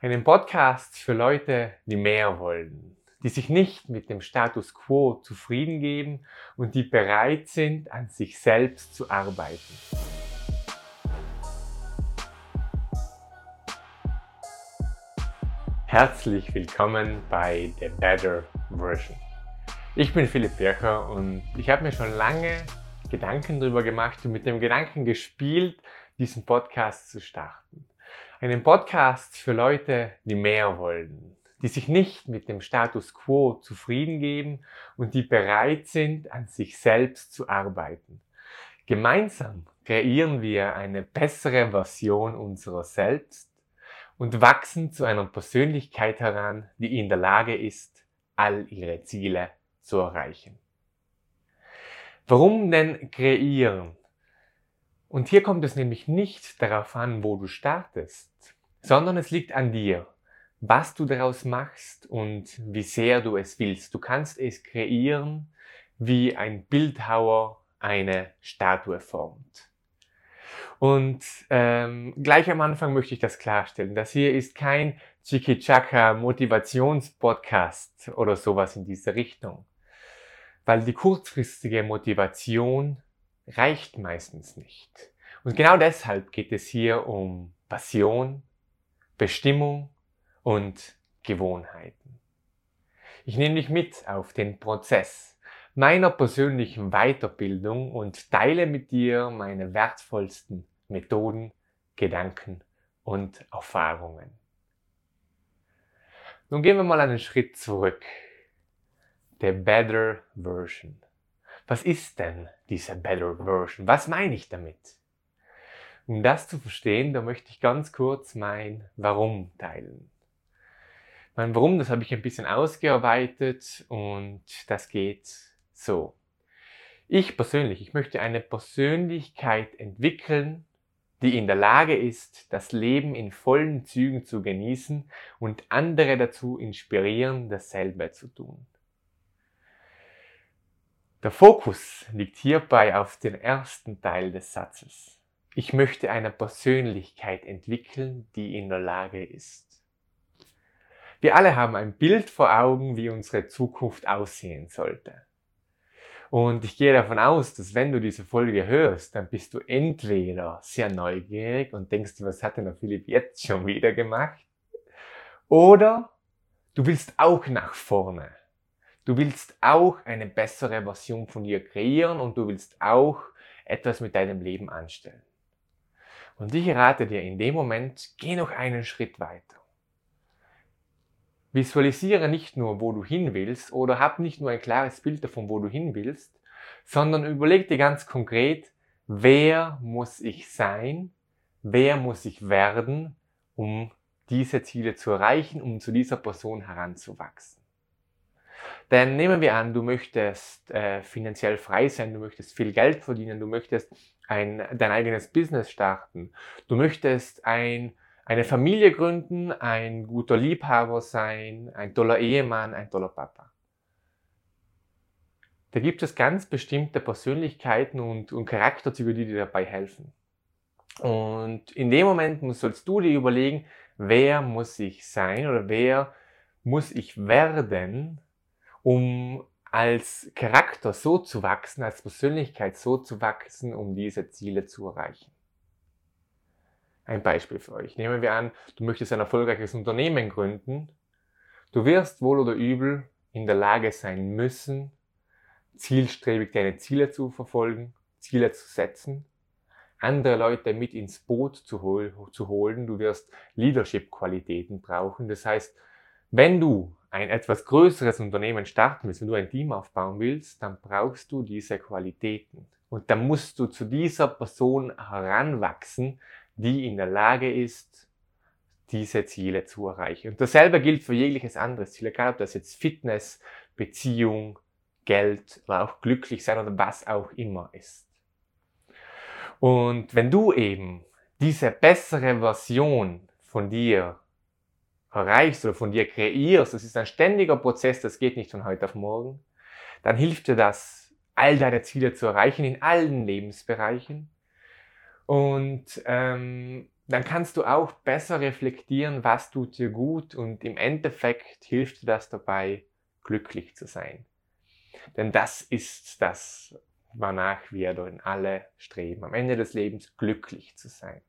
Einen Podcast für Leute, die mehr wollen, die sich nicht mit dem Status quo zufrieden geben und die bereit sind, an sich selbst zu arbeiten. Herzlich willkommen bei The Better Version. Ich bin Philipp Bircher und ich habe mir schon lange Gedanken darüber gemacht und mit dem Gedanken gespielt, diesen Podcast zu starten. Einen Podcast für Leute, die mehr wollen, die sich nicht mit dem Status quo zufrieden geben und die bereit sind, an sich selbst zu arbeiten. Gemeinsam kreieren wir eine bessere Version unserer selbst und wachsen zu einer Persönlichkeit heran, die in der Lage ist, all ihre Ziele zu erreichen. Warum denn kreieren? Und hier kommt es nämlich nicht darauf an, wo du startest, sondern es liegt an dir, was du daraus machst und wie sehr du es willst. Du kannst es kreieren, wie ein Bildhauer eine Statue formt. Und ähm, gleich am Anfang möchte ich das klarstellen. Das hier ist kein Chiki-Chaka Motivationspodcast oder sowas in dieser Richtung. Weil die kurzfristige Motivation reicht meistens nicht. Und genau deshalb geht es hier um Passion, Bestimmung und Gewohnheiten. Ich nehme dich mit auf den Prozess meiner persönlichen Weiterbildung und teile mit dir meine wertvollsten Methoden, Gedanken und Erfahrungen. Nun gehen wir mal einen Schritt zurück. Der Better Version. Was ist denn diese Better Version? Was meine ich damit? Um das zu verstehen, da möchte ich ganz kurz mein Warum teilen. Mein Warum, das habe ich ein bisschen ausgearbeitet und das geht so. Ich persönlich, ich möchte eine Persönlichkeit entwickeln, die in der Lage ist, das Leben in vollen Zügen zu genießen und andere dazu inspirieren, dasselbe zu tun. Der Fokus liegt hierbei auf den ersten Teil des Satzes. Ich möchte eine Persönlichkeit entwickeln, die in der Lage ist. Wir alle haben ein Bild vor Augen, wie unsere Zukunft aussehen sollte. Und ich gehe davon aus, dass wenn du diese Folge hörst, dann bist du entweder sehr neugierig und denkst, was hat denn der Philipp jetzt schon wieder gemacht? Oder du willst auch nach vorne. Du willst auch eine bessere Version von dir kreieren und du willst auch etwas mit deinem Leben anstellen. Und ich rate dir in dem Moment, geh noch einen Schritt weiter. Visualisiere nicht nur, wo du hin willst oder hab nicht nur ein klares Bild davon, wo du hin willst, sondern überleg dir ganz konkret, wer muss ich sein, wer muss ich werden, um diese Ziele zu erreichen, um zu dieser Person heranzuwachsen. Denn nehmen wir an, du möchtest äh, finanziell frei sein, du möchtest viel Geld verdienen, du möchtest ein, dein eigenes Business starten, du möchtest ein, eine Familie gründen, ein guter Liebhaber sein, ein toller Ehemann, ein toller Papa. Da gibt es ganz bestimmte Persönlichkeiten und, und Charakterzüge, die dir dabei helfen. Und in dem Moment sollst du dir überlegen, wer muss ich sein oder wer muss ich werden, um als Charakter so zu wachsen, als Persönlichkeit so zu wachsen, um diese Ziele zu erreichen. Ein Beispiel für euch. Nehmen wir an, du möchtest ein erfolgreiches Unternehmen gründen. Du wirst wohl oder übel in der Lage sein müssen, zielstrebig deine Ziele zu verfolgen, Ziele zu setzen, andere Leute mit ins Boot zu, hol zu holen. Du wirst Leadership-Qualitäten brauchen. Das heißt, wenn du ein etwas größeres Unternehmen starten willst, wenn du ein Team aufbauen willst, dann brauchst du diese Qualitäten. Und dann musst du zu dieser Person heranwachsen, die in der Lage ist, diese Ziele zu erreichen. Und dasselbe gilt für jegliches anderes Ziel, egal ob das jetzt Fitness, Beziehung, Geld oder auch glücklich sein oder was auch immer ist. Und wenn du eben diese bessere Version von dir erreichst oder von dir kreierst, das ist ein ständiger Prozess, das geht nicht von heute auf morgen, dann hilft dir das, all deine Ziele zu erreichen in allen Lebensbereichen. Und ähm, dann kannst du auch besser reflektieren, was tut dir gut und im Endeffekt hilft dir das dabei, glücklich zu sein. Denn das ist das, wonach wir dann alle streben, am Ende des Lebens glücklich zu sein.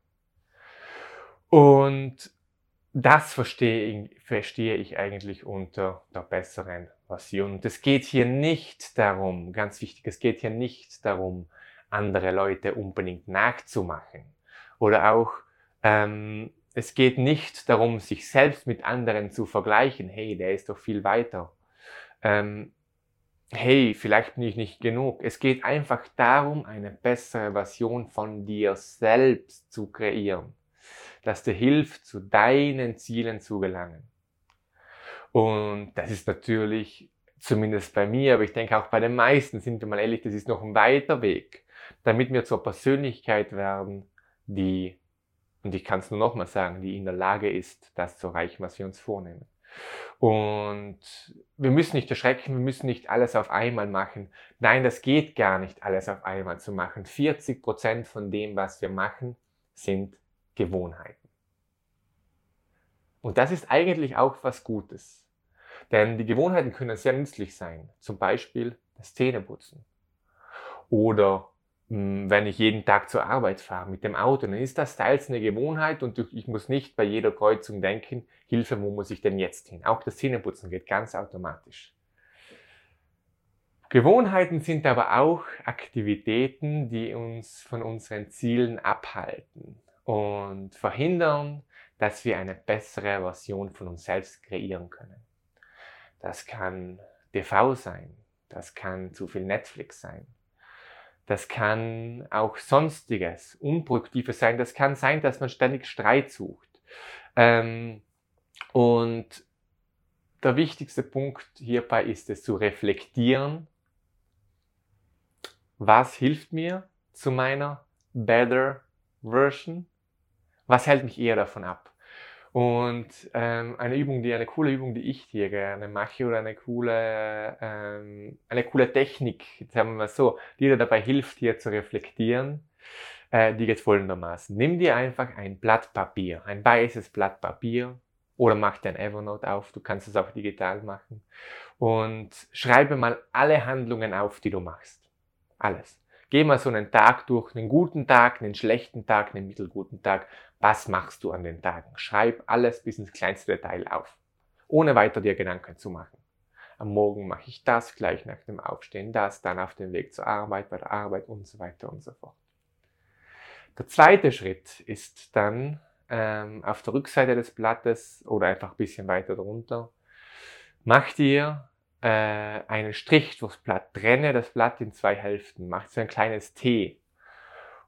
Und das verstehe ich, verstehe ich eigentlich unter der besseren Version. Und es geht hier nicht darum, ganz wichtig, es geht hier nicht darum, andere Leute unbedingt nachzumachen. Oder auch, ähm, es geht nicht darum, sich selbst mit anderen zu vergleichen. Hey, der ist doch viel weiter. Ähm, hey, vielleicht bin ich nicht genug. Es geht einfach darum, eine bessere Version von dir selbst zu kreieren, das dir hilft, zu deinen Zielen zu gelangen. Und das ist natürlich, zumindest bei mir, aber ich denke auch bei den meisten, sind wir mal ehrlich, das ist noch ein weiter Weg, damit wir zur Persönlichkeit werden, die, und ich kann es nur nochmal sagen, die in der Lage ist, das zu erreichen, was wir uns vornehmen. Und wir müssen nicht erschrecken, wir müssen nicht alles auf einmal machen. Nein, das geht gar nicht, alles auf einmal zu machen. 40 Prozent von dem, was wir machen, sind Gewohnheiten. Und das ist eigentlich auch was Gutes. Denn die Gewohnheiten können sehr nützlich sein. Zum Beispiel das Zähneputzen. Oder hm, wenn ich jeden Tag zur Arbeit fahre mit dem Auto, dann ist das teils eine Gewohnheit und ich muss nicht bei jeder Kreuzung denken, Hilfe, wo muss ich denn jetzt hin? Auch das Zähneputzen geht ganz automatisch. Gewohnheiten sind aber auch Aktivitäten, die uns von unseren Zielen abhalten und verhindern, dass wir eine bessere Version von uns selbst kreieren können. Das kann TV sein, das kann zu viel Netflix sein, das kann auch sonstiges, unproduktives sein, das kann sein, dass man ständig Streit sucht. Ähm, und der wichtigste Punkt hierbei ist es zu reflektieren, was hilft mir zu meiner better Version was hält mich eher davon ab? Und ähm, eine Übung, die eine coole Übung, die ich hier gerne mache, oder eine coole, ähm, eine coole Technik, sagen wir mal so, die dir dabei hilft, hier zu reflektieren, äh, die geht folgendermaßen. Nimm dir einfach ein Blatt Papier, ein weißes Blatt Papier, oder mach dein Evernote auf, du kannst es auch digital machen, und schreibe mal alle Handlungen auf, die du machst. Alles. Geh mal so einen Tag durch, einen guten Tag, einen schlechten Tag, einen mittelguten Tag. Was machst du an den Tagen? Schreib alles bis ins kleinste Detail auf, ohne weiter dir Gedanken zu machen. Am Morgen mache ich das, gleich nach dem Aufstehen das, dann auf dem Weg zur Arbeit, bei der Arbeit und so weiter und so fort. Der zweite Schritt ist dann ähm, auf der Rückseite des Blattes oder einfach ein bisschen weiter drunter, mach dir äh, einen Strich durchs Blatt, trenne das Blatt in zwei Hälften, mach so ein kleines T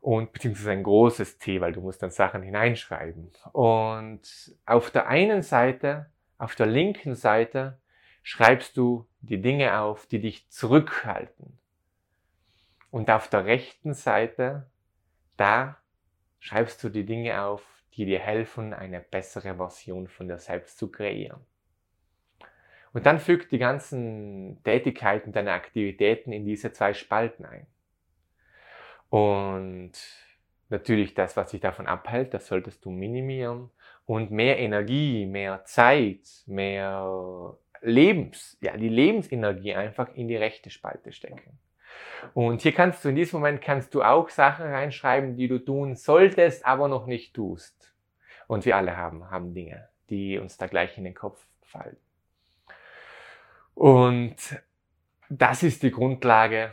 und beziehungsweise ein großes T, weil du musst dann Sachen hineinschreiben. Und auf der einen Seite, auf der linken Seite, schreibst du die Dinge auf, die dich zurückhalten. Und auf der rechten Seite, da schreibst du die Dinge auf, die dir helfen, eine bessere Version von dir selbst zu kreieren. Und dann füg die ganzen Tätigkeiten, deine Aktivitäten in diese zwei Spalten ein. Und natürlich das, was dich davon abhält, das solltest du minimieren. Und mehr Energie, mehr Zeit, mehr Lebens, ja, die Lebensenergie einfach in die rechte Spalte stecken. Und hier kannst du, in diesem Moment kannst du auch Sachen reinschreiben, die du tun solltest, aber noch nicht tust. Und wir alle haben, haben Dinge, die uns da gleich in den Kopf fallen. Und das ist die Grundlage,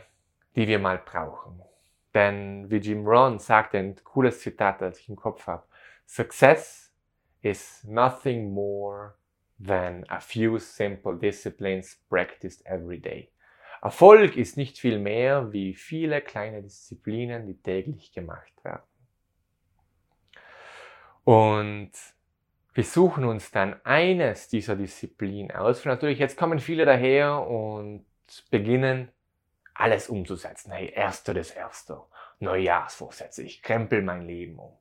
die wir mal brauchen. Denn wie Jim Rohn sagt, ein cooles Zitat, das ich im Kopf habe, Success is nothing more than a few simple disciplines practiced every day. Erfolg ist nicht viel mehr wie viele kleine Disziplinen, die täglich gemacht werden. Und wir suchen uns dann eines dieser Disziplinen aus. Und natürlich, jetzt kommen viele daher und beginnen alles umzusetzen. Hey, erster das erste. Neujahrsvorsätze. Ich krempel mein Leben um.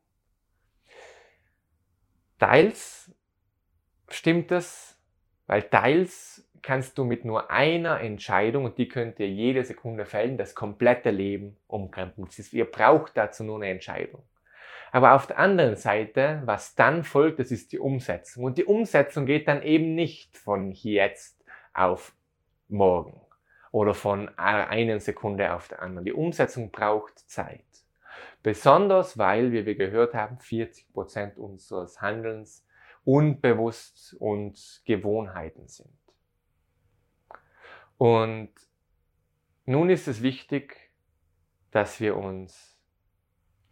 Teils stimmt das, weil teils kannst du mit nur einer Entscheidung, und die könnt ihr jede Sekunde fällen, das komplette Leben umkrempeln. Ihr braucht dazu nur eine Entscheidung. Aber auf der anderen Seite, was dann folgt, das ist die Umsetzung. Und die Umsetzung geht dann eben nicht von jetzt auf morgen oder von einer Sekunde auf der anderen. Die Umsetzung braucht Zeit. Besonders weil, wie wir gehört haben, 40 Prozent unseres Handelns unbewusst und Gewohnheiten sind. Und nun ist es wichtig, dass wir uns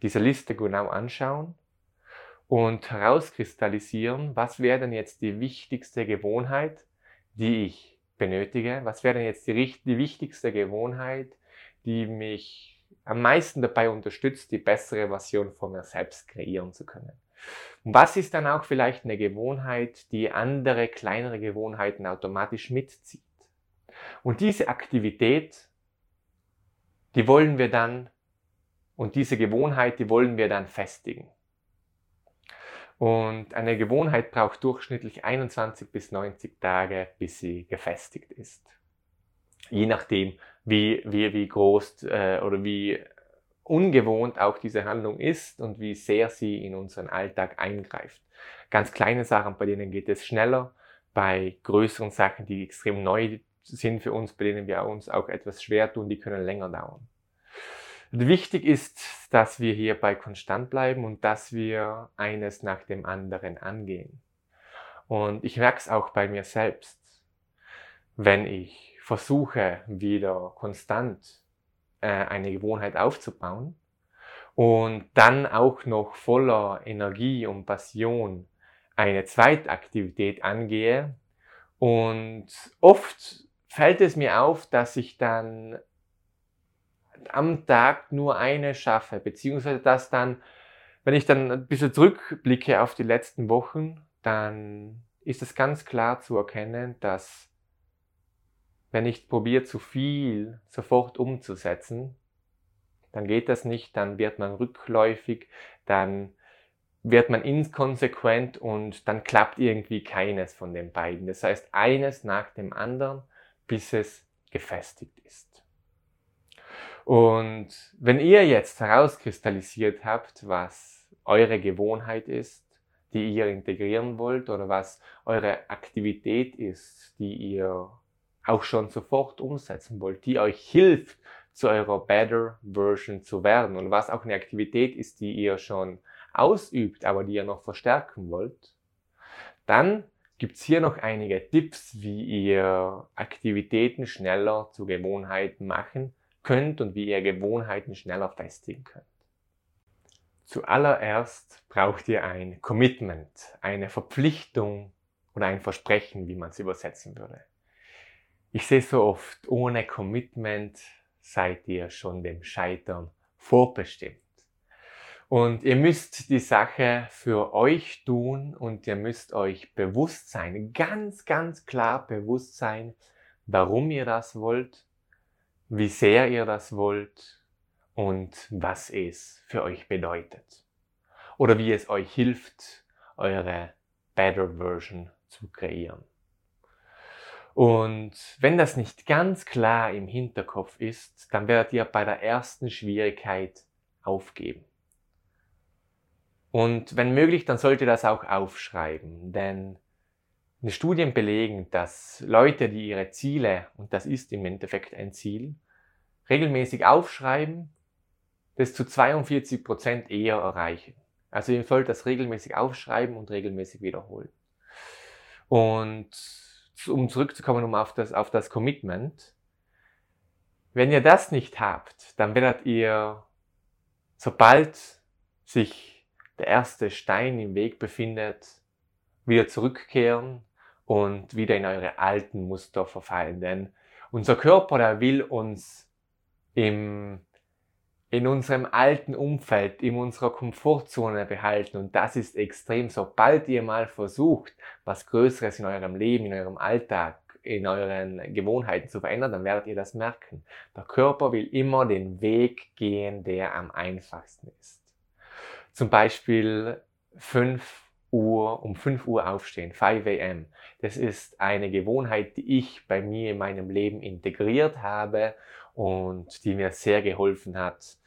diese Liste genau anschauen und herauskristallisieren, was wäre denn jetzt die wichtigste Gewohnheit, die ich benötige, was wäre denn jetzt die, die wichtigste Gewohnheit, die mich am meisten dabei unterstützt, die bessere Version von mir selbst kreieren zu können. Und was ist dann auch vielleicht eine Gewohnheit, die andere kleinere Gewohnheiten automatisch mitzieht? Und diese Aktivität, die wollen wir dann, und diese Gewohnheit, die wollen wir dann festigen. Und eine Gewohnheit braucht durchschnittlich 21 bis 90 Tage, bis sie gefestigt ist. Je nachdem, wie, wie, wie groß äh, oder wie ungewohnt auch diese Handlung ist und wie sehr sie in unseren Alltag eingreift. Ganz kleine Sachen, bei denen geht es schneller. Bei größeren Sachen, die extrem neu sind für uns, bei denen wir uns auch etwas schwer tun, die können länger dauern. Wichtig ist, dass wir hierbei konstant bleiben und dass wir eines nach dem anderen angehen. Und ich merke es auch bei mir selbst, wenn ich versuche, wieder konstant äh, eine Gewohnheit aufzubauen und dann auch noch voller Energie und Passion eine Zweitaktivität angehe. Und oft fällt es mir auf, dass ich dann am Tag nur eine schaffe, beziehungsweise dass dann, wenn ich dann ein bisschen zurückblicke auf die letzten Wochen, dann ist es ganz klar zu erkennen, dass wenn ich probiere zu viel sofort umzusetzen, dann geht das nicht, dann wird man rückläufig, dann wird man inkonsequent und dann klappt irgendwie keines von den beiden. Das heißt, eines nach dem anderen, bis es gefestigt ist. Und wenn ihr jetzt herauskristallisiert habt, was eure Gewohnheit ist, die ihr integrieren wollt oder was eure Aktivität ist, die ihr auch schon sofort umsetzen wollt, die euch hilft, zu eurer Better Version zu werden und was auch eine Aktivität ist, die ihr schon ausübt, aber die ihr noch verstärken wollt, dann gibt's hier noch einige Tipps, wie ihr Aktivitäten schneller zu Gewohnheiten machen könnt und wie ihr Gewohnheiten schneller festigen könnt. Zuallererst braucht ihr ein Commitment, eine Verpflichtung oder ein Versprechen, wie man es übersetzen würde. Ich sehe so oft, ohne Commitment seid ihr schon dem Scheitern vorbestimmt. Und ihr müsst die Sache für euch tun und ihr müsst euch bewusst sein, ganz, ganz klar bewusst sein, warum ihr das wollt, wie sehr ihr das wollt und was es für euch bedeutet. Oder wie es euch hilft, eure Better Version zu kreieren. Und wenn das nicht ganz klar im Hinterkopf ist, dann werdet ihr bei der ersten Schwierigkeit aufgeben. Und wenn möglich, dann sollt ihr das auch aufschreiben, denn Studien belegen, dass Leute, die ihre Ziele, und das ist im Endeffekt ein Ziel, regelmäßig aufschreiben, das zu 42 Prozent eher erreichen. Also ihr sollt das regelmäßig aufschreiben und regelmäßig wiederholen. Und um zurückzukommen um auf das, auf das Commitment, wenn ihr das nicht habt, dann werdet ihr, sobald sich der erste Stein im Weg befindet, wieder zurückkehren und wieder in eure alten Muster verfallen. Denn unser Körper, der will uns im, in unserem alten Umfeld, in unserer Komfortzone behalten. Und das ist extrem. Sobald ihr mal versucht, was Größeres in eurem Leben, in eurem Alltag, in euren Gewohnheiten zu verändern, dann werdet ihr das merken. Der Körper will immer den Weg gehen, der am einfachsten ist. Zum Beispiel 5 Uhr, um 5 Uhr aufstehen, 5 am. Das ist eine Gewohnheit, die ich bei mir in meinem Leben integriert habe und die mir sehr geholfen hat,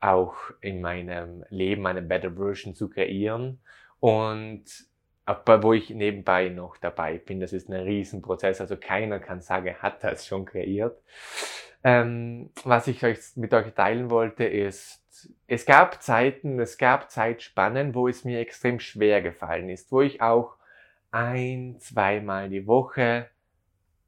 auch in meinem Leben eine Better Version zu kreieren und wo ich nebenbei noch dabei bin. Das ist ein Riesenprozess, also keiner kann sagen, hat das schon kreiert. Ähm, was ich euch mit euch teilen wollte, ist, es gab Zeiten, es gab Zeitspannen, wo es mir extrem schwer gefallen ist, wo ich auch ein, zweimal die Woche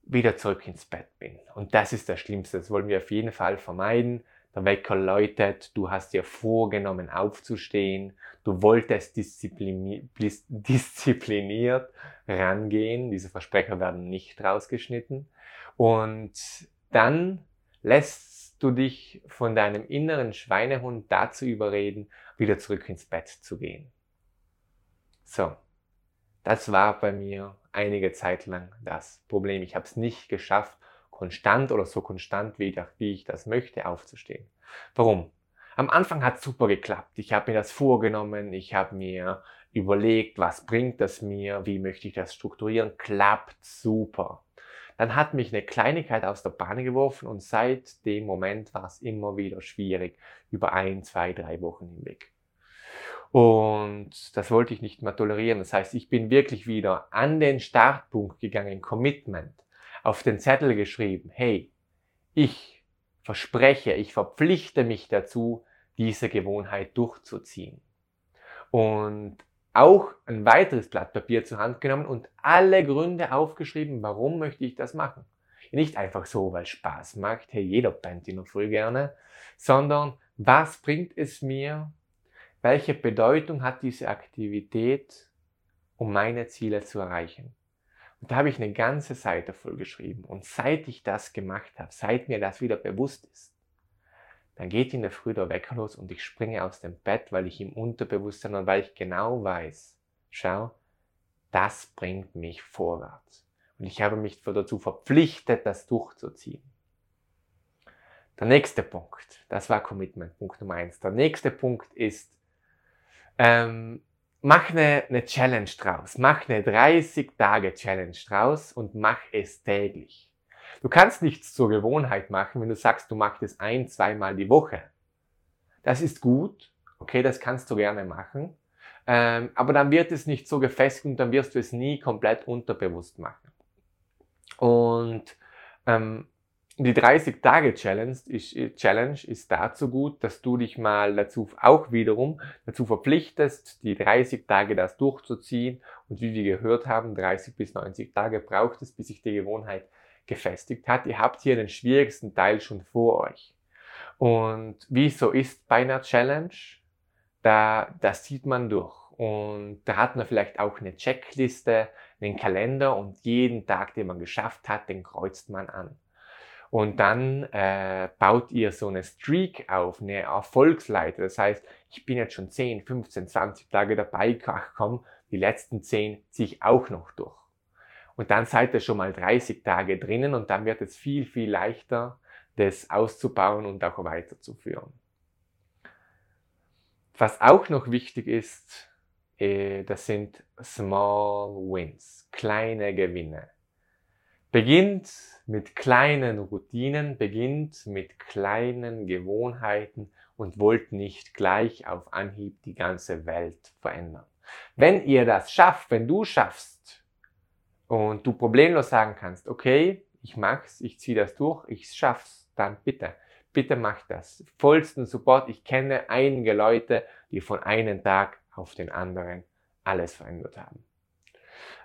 wieder zurück ins Bett bin. Und das ist das Schlimmste. Das wollen wir auf jeden Fall vermeiden. Der Wecker läutet, du hast dir vorgenommen aufzustehen, du wolltest diszipliniert rangehen, diese Versprecher werden nicht rausgeschnitten und dann lässt du dich von deinem inneren Schweinehund dazu überreden, wieder zurück ins Bett zu gehen. So, das war bei mir einige Zeit lang das Problem. Ich habe es nicht geschafft, konstant oder so konstant, wie ich, das möchte, aufzustehen. Warum? Am Anfang hat es super geklappt. Ich habe mir das vorgenommen, ich habe mir überlegt, was bringt das mir, wie möchte ich das strukturieren, klappt super. Dann hat mich eine Kleinigkeit aus der Bahn geworfen und seit dem Moment war es immer wieder schwierig, über ein, zwei, drei Wochen hinweg. Und das wollte ich nicht mehr tolerieren. Das heißt, ich bin wirklich wieder an den Startpunkt gegangen, Commitment, auf den Zettel geschrieben, hey, ich verspreche, ich verpflichte mich dazu, diese Gewohnheit durchzuziehen. Und auch ein weiteres Blatt Papier zur Hand genommen und alle Gründe aufgeschrieben, warum möchte ich das machen. Nicht einfach so, weil Spaß macht, hey, jeder pennt in der Früh gerne, sondern was bringt es mir, welche Bedeutung hat diese Aktivität, um meine Ziele zu erreichen? Und da habe ich eine ganze Seite voll geschrieben. Und seit ich das gemacht habe, seit mir das wieder bewusst ist, dann geht in der Früh der Wecker los und ich springe aus dem Bett, weil ich im Unterbewusstsein und weil ich genau weiß, schau, das bringt mich vorwärts. Und ich habe mich dazu verpflichtet, das durchzuziehen. Der nächste Punkt, das war Commitment, Punkt Nummer eins. Der nächste Punkt ist, ähm, mach eine, eine Challenge draus. Mach eine 30-Tage-Challenge draus und mach es täglich. Du kannst nichts zur Gewohnheit machen, wenn du sagst, du machst es ein, zweimal die Woche. Das ist gut. Okay, das kannst du gerne machen. Ähm, aber dann wird es nicht so gefestigt und dann wirst du es nie komplett unterbewusst machen. Und ähm, die 30-Tage-Challenge ist, Challenge ist dazu gut, dass du dich mal dazu auch wiederum dazu verpflichtest, die 30 Tage das durchzuziehen. Und wie wir gehört haben, 30 bis 90 Tage braucht es, bis sich die Gewohnheit gefestigt hat. Ihr habt hier den schwierigsten Teil schon vor euch. Und wie so ist bei einer Challenge, da, das sieht man durch. Und da hat man vielleicht auch eine Checkliste, einen Kalender und jeden Tag, den man geschafft hat, den kreuzt man an. Und dann äh, baut ihr so eine Streak auf, eine Erfolgsleiter. Das heißt, ich bin jetzt schon 10, 15, 20 Tage dabei, ach komm, die letzten 10 ziehe ich auch noch durch. Und dann seid ihr schon mal 30 Tage drinnen und dann wird es viel, viel leichter, das auszubauen und auch weiterzuführen. Was auch noch wichtig ist, äh, das sind Small Wins, kleine Gewinne. Beginnt mit kleinen Routinen, beginnt mit kleinen Gewohnheiten und wollt nicht gleich auf Anhieb die ganze Welt verändern. Wenn ihr das schafft, wenn du schaffst und du problemlos sagen kannst, okay, ich mach's, ich ziehe das durch, ich schaff's, dann bitte, bitte mach das. Vollsten Support. Ich kenne einige Leute, die von einem Tag auf den anderen alles verändert haben.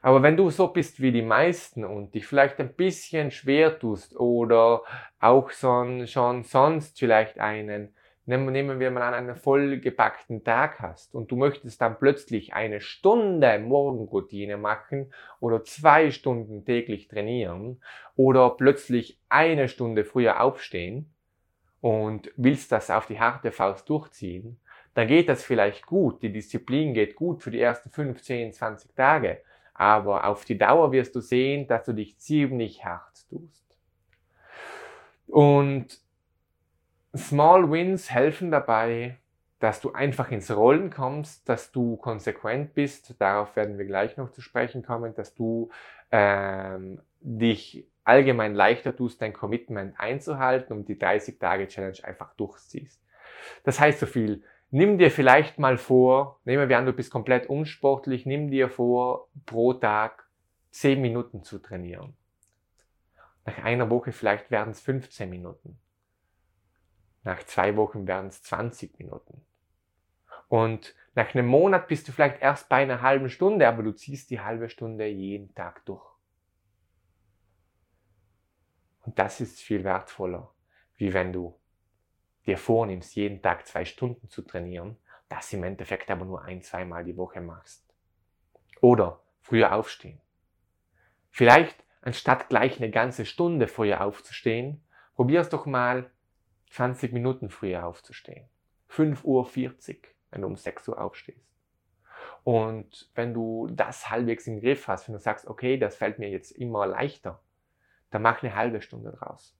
Aber wenn du so bist wie die meisten und dich vielleicht ein bisschen schwer tust oder auch schon, schon sonst vielleicht einen, nehmen wir mal an, einen vollgepackten Tag hast und du möchtest dann plötzlich eine Stunde Morgenroutine machen oder zwei Stunden täglich trainieren oder plötzlich eine Stunde früher aufstehen und willst das auf die harte Faust durchziehen, dann geht das vielleicht gut, die Disziplin geht gut für die ersten 15, 20 Tage. Aber auf die Dauer wirst du sehen, dass du dich ziemlich hart tust. Und Small Wins helfen dabei, dass du einfach ins Rollen kommst, dass du konsequent bist. Darauf werden wir gleich noch zu sprechen kommen, dass du ähm, dich allgemein leichter tust, dein Commitment einzuhalten und die 30-Tage-Challenge einfach durchziehst. Das heißt so viel. Nimm dir vielleicht mal vor, nehmen wir an, du bist komplett unsportlich, nimm dir vor, pro Tag 10 Minuten zu trainieren. Nach einer Woche vielleicht werden es 15 Minuten. Nach zwei Wochen werden es 20 Minuten. Und nach einem Monat bist du vielleicht erst bei einer halben Stunde, aber du ziehst die halbe Stunde jeden Tag durch. Und das ist viel wertvoller, wie wenn du dir vornimmst, jeden Tag zwei Stunden zu trainieren, das im Endeffekt aber nur ein, zweimal die Woche machst. Oder früher aufstehen. Vielleicht anstatt gleich eine ganze Stunde früher aufzustehen, probier es doch mal 20 Minuten früher aufzustehen. 5.40 Uhr, wenn du um 6 Uhr aufstehst. Und wenn du das halbwegs im Griff hast, wenn du sagst, okay, das fällt mir jetzt immer leichter, dann mach eine halbe Stunde draus.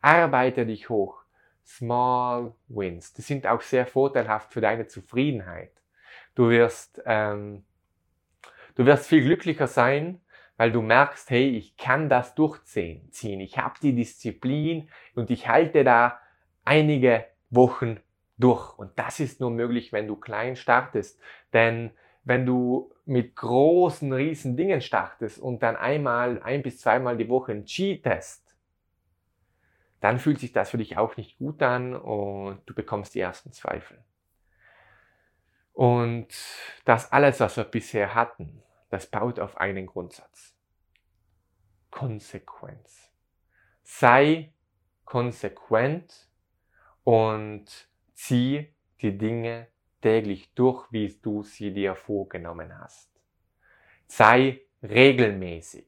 Arbeite dich hoch. Small Wins. Die sind auch sehr vorteilhaft für deine Zufriedenheit. Du wirst, ähm, du wirst viel glücklicher sein, weil du merkst, hey, ich kann das durchziehen. Ich habe die Disziplin und ich halte da einige Wochen durch. Und das ist nur möglich, wenn du klein startest. Denn wenn du mit großen, riesen Dingen startest und dann einmal, ein bis zweimal die Woche cheatest, dann fühlt sich das für dich auch nicht gut an und du bekommst die ersten Zweifel. Und das alles, was wir bisher hatten, das baut auf einen Grundsatz. Konsequenz. Sei konsequent und zieh die Dinge täglich durch, wie du sie dir vorgenommen hast. Sei regelmäßig.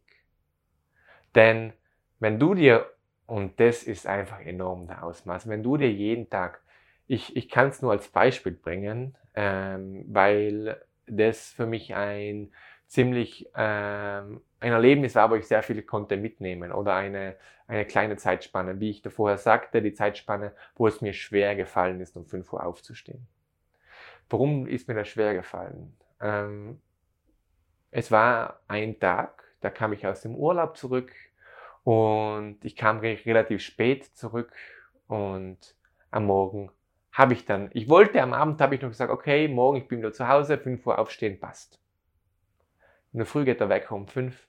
Denn wenn du dir, und das ist einfach enorm der Ausmaß, wenn du dir jeden Tag, ich, ich kann es nur als Beispiel bringen, ähm, weil das für mich ein ziemlich ähm, ein Erlebnis war, wo ich sehr viel konnte mitnehmen oder eine, eine kleine Zeitspanne, wie ich da vorher sagte, die Zeitspanne, wo es mir schwer gefallen ist, um 5 Uhr aufzustehen. Warum ist mir das schwer gefallen? Ähm, es war ein Tag, da kam ich aus dem Urlaub zurück und ich kam relativ spät zurück und am Morgen habe ich dann, ich wollte am Abend, habe ich noch gesagt, okay, morgen ich bin wieder zu Hause, 5 Uhr aufstehen, passt. In der Früh geht der Wecker um fünf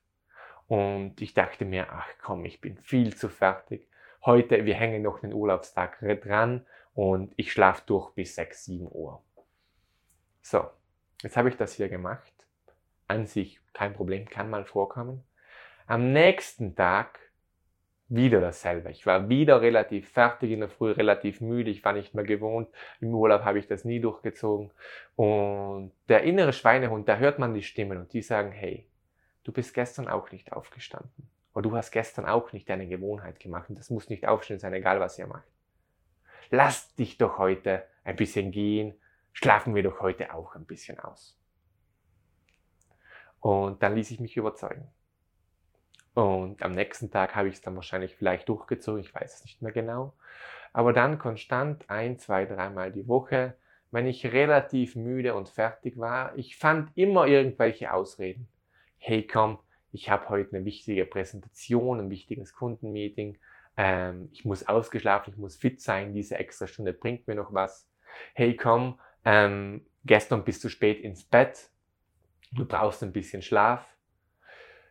und ich dachte mir, ach komm, ich bin viel zu fertig. Heute, wir hängen noch den Urlaubstag dran und ich schlafe durch bis 6, 7 Uhr. So, jetzt habe ich das hier gemacht. An sich kein Problem, kann mal vorkommen. Am nächsten Tag wieder dasselbe. Ich war wieder relativ fertig in der Früh, relativ müde. Ich war nicht mehr gewohnt. Im Urlaub habe ich das nie durchgezogen. Und der innere Schweinehund, da hört man die Stimmen und die sagen, hey, du bist gestern auch nicht aufgestanden. Oder du hast gestern auch nicht deine Gewohnheit gemacht. Und das muss nicht aufstehen sein, egal was ihr macht. Lass dich doch heute ein bisschen gehen. Schlafen wir doch heute auch ein bisschen aus. Und dann ließ ich mich überzeugen. Und am nächsten Tag habe ich es dann wahrscheinlich vielleicht durchgezogen, ich weiß es nicht mehr genau. Aber dann konstant ein, zwei, dreimal die Woche, wenn ich relativ müde und fertig war, ich fand immer irgendwelche Ausreden. Hey komm, ich habe heute eine wichtige Präsentation, ein wichtiges Kundenmeeting, ähm, ich muss ausgeschlafen, ich muss fit sein, diese extra Stunde bringt mir noch was. Hey komm, ähm, gestern bist du spät ins Bett, du brauchst ein bisschen Schlaf.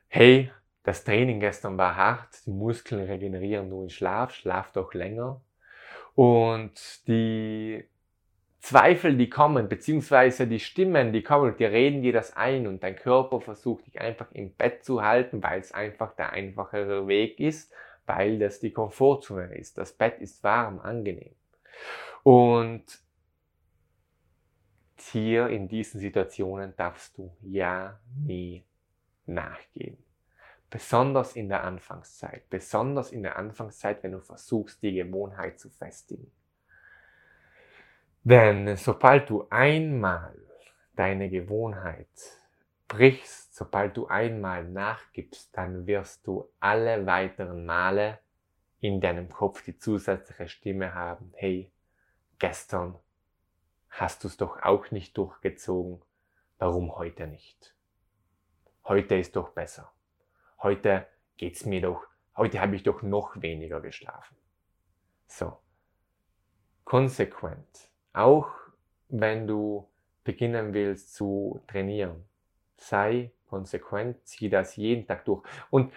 Hey, das Training gestern war hart, die Muskeln regenerieren nur in Schlaf, schlaf doch länger. Und die Zweifel, die kommen, beziehungsweise die Stimmen, die kommen, die reden dir das ein und dein Körper versucht dich einfach im Bett zu halten, weil es einfach der einfachere Weg ist, weil das die Komfortzone ist. Das Bett ist warm, angenehm. Und hier in diesen Situationen darfst du ja nie nachgeben. Besonders in der Anfangszeit. Besonders in der Anfangszeit, wenn du versuchst, die Gewohnheit zu festigen. Denn sobald du einmal deine Gewohnheit brichst, sobald du einmal nachgibst, dann wirst du alle weiteren Male in deinem Kopf die zusätzliche Stimme haben, hey, gestern hast du es doch auch nicht durchgezogen, warum heute nicht? Heute ist doch besser heute geht's mir doch, heute habe ich doch noch weniger geschlafen. So. Konsequent. Auch wenn du beginnen willst zu trainieren, sei konsequent, zieh das jeden Tag durch. Und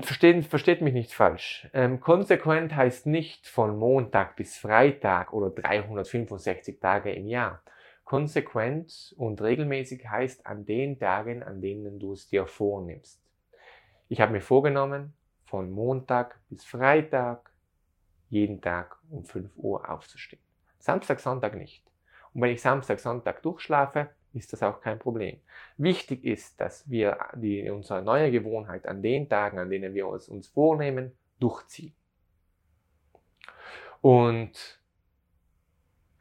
versteht, versteht mich nicht falsch. Ähm, konsequent heißt nicht von Montag bis Freitag oder 365 Tage im Jahr. Konsequent und regelmäßig heißt an den Tagen, an denen du es dir vornimmst. Ich habe mir vorgenommen, von Montag bis Freitag jeden Tag um 5 Uhr aufzustehen. Samstag, Sonntag nicht. Und wenn ich Samstag, Sonntag durchschlafe, ist das auch kein Problem. Wichtig ist, dass wir die, unsere neue Gewohnheit an den Tagen, an denen wir uns, uns vornehmen, durchziehen. Und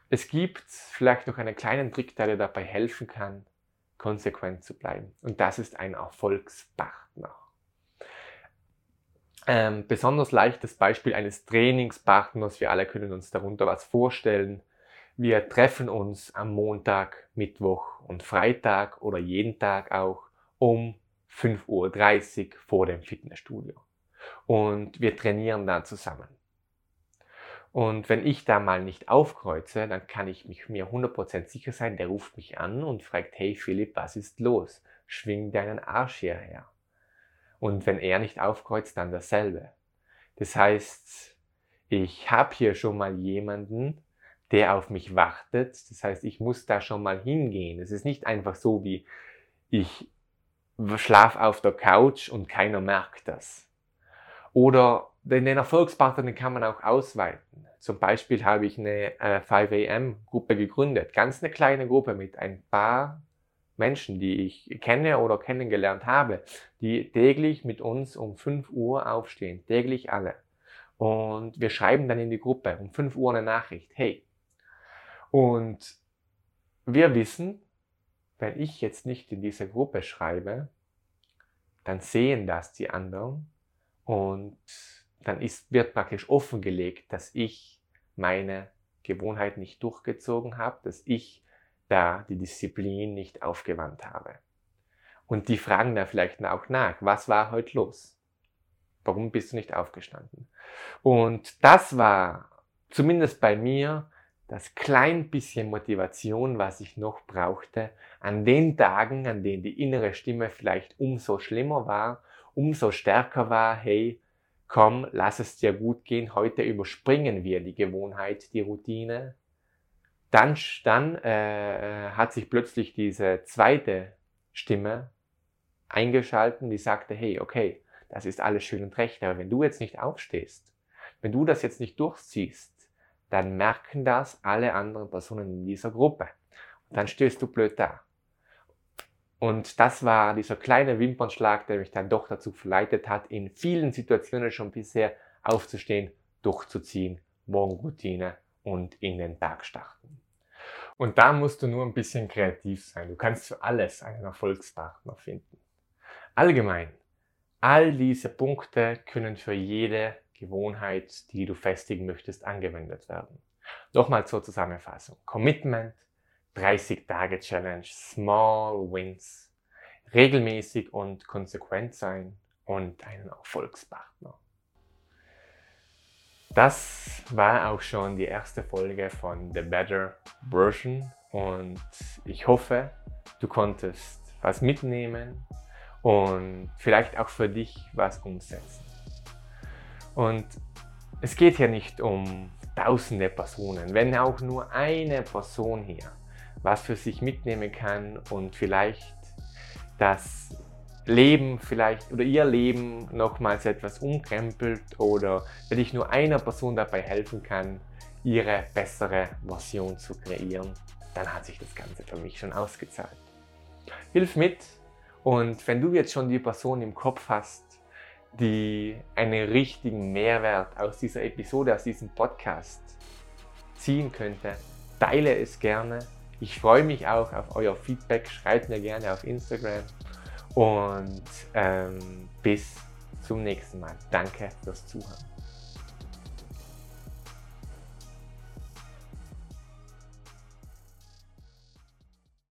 es gibt vielleicht noch einen kleinen Trick, der dir dabei helfen kann, konsequent zu bleiben. Und das ist ein Erfolgspartner. Ähm, besonders leichtes Beispiel eines Trainingspartners. Wir alle können uns darunter was vorstellen. Wir treffen uns am Montag, Mittwoch und Freitag oder jeden Tag auch um 5.30 Uhr vor dem Fitnessstudio. Und wir trainieren da zusammen. Und wenn ich da mal nicht aufkreuze, dann kann ich mich mir 100% sicher sein, der ruft mich an und fragt, hey Philipp, was ist los? Schwing deinen Arsch hierher. Und wenn er nicht aufkreuzt, dann dasselbe. Das heißt, ich habe hier schon mal jemanden, der auf mich wartet. Das heißt, ich muss da schon mal hingehen. Es ist nicht einfach so wie ich schlaf auf der Couch und keiner merkt das. Oder den Erfolgspartner den kann man auch ausweiten. Zum Beispiel habe ich eine äh, 5am-Gruppe gegründet. Ganz eine kleine Gruppe mit ein paar Menschen, die ich kenne oder kennengelernt habe, die täglich mit uns um 5 Uhr aufstehen. Täglich alle. Und wir schreiben dann in die Gruppe um 5 Uhr eine Nachricht. Hey, und wir wissen, wenn ich jetzt nicht in diese Gruppe schreibe, dann sehen das die anderen und dann ist, wird praktisch offengelegt, dass ich meine Gewohnheit nicht durchgezogen habe, dass ich da die Disziplin nicht aufgewandt habe. Und die fragen da vielleicht auch nach, was war heute los? Warum bist du nicht aufgestanden? Und das war zumindest bei mir das klein bisschen Motivation, was ich noch brauchte, an den Tagen, an denen die innere Stimme vielleicht umso schlimmer war, umso stärker war, hey, komm, lass es dir gut gehen, heute überspringen wir die Gewohnheit, die Routine. Dann, dann äh, hat sich plötzlich diese zweite Stimme eingeschalten, die sagte, hey, okay, das ist alles schön und recht, aber wenn du jetzt nicht aufstehst, wenn du das jetzt nicht durchziehst, dann merken das alle anderen Personen in dieser Gruppe. Und dann stößt du blöd da. Und das war dieser kleine Wimpernschlag, der mich dann doch dazu verleitet hat, in vielen Situationen schon bisher aufzustehen, durchzuziehen, Morgenroutine und in den Tag starten. Und da musst du nur ein bisschen kreativ sein. Du kannst für alles einen Erfolgspartner finden. Allgemein, all diese Punkte können für jede Gewohnheit, die du festigen möchtest, angewendet werden. Nochmal zur Zusammenfassung. Commitment, 30-Tage-Challenge, Small Wins, regelmäßig und konsequent sein und einen Erfolgspartner. Das war auch schon die erste Folge von The Better Version und ich hoffe, du konntest was mitnehmen und vielleicht auch für dich was umsetzen. Und es geht hier nicht um tausende Personen. Wenn auch nur eine Person hier was für sich mitnehmen kann und vielleicht das Leben vielleicht oder ihr Leben nochmals etwas umkrempelt oder wenn ich nur einer Person dabei helfen kann, ihre bessere Version zu kreieren, dann hat sich das Ganze für mich schon ausgezahlt. Hilf mit und wenn du jetzt schon die Person im Kopf hast, die einen richtigen Mehrwert aus dieser Episode, aus diesem Podcast ziehen könnte, teile es gerne. Ich freue mich auch auf euer Feedback. Schreibt mir gerne auf Instagram. Und ähm, bis zum nächsten Mal. Danke fürs Zuhören.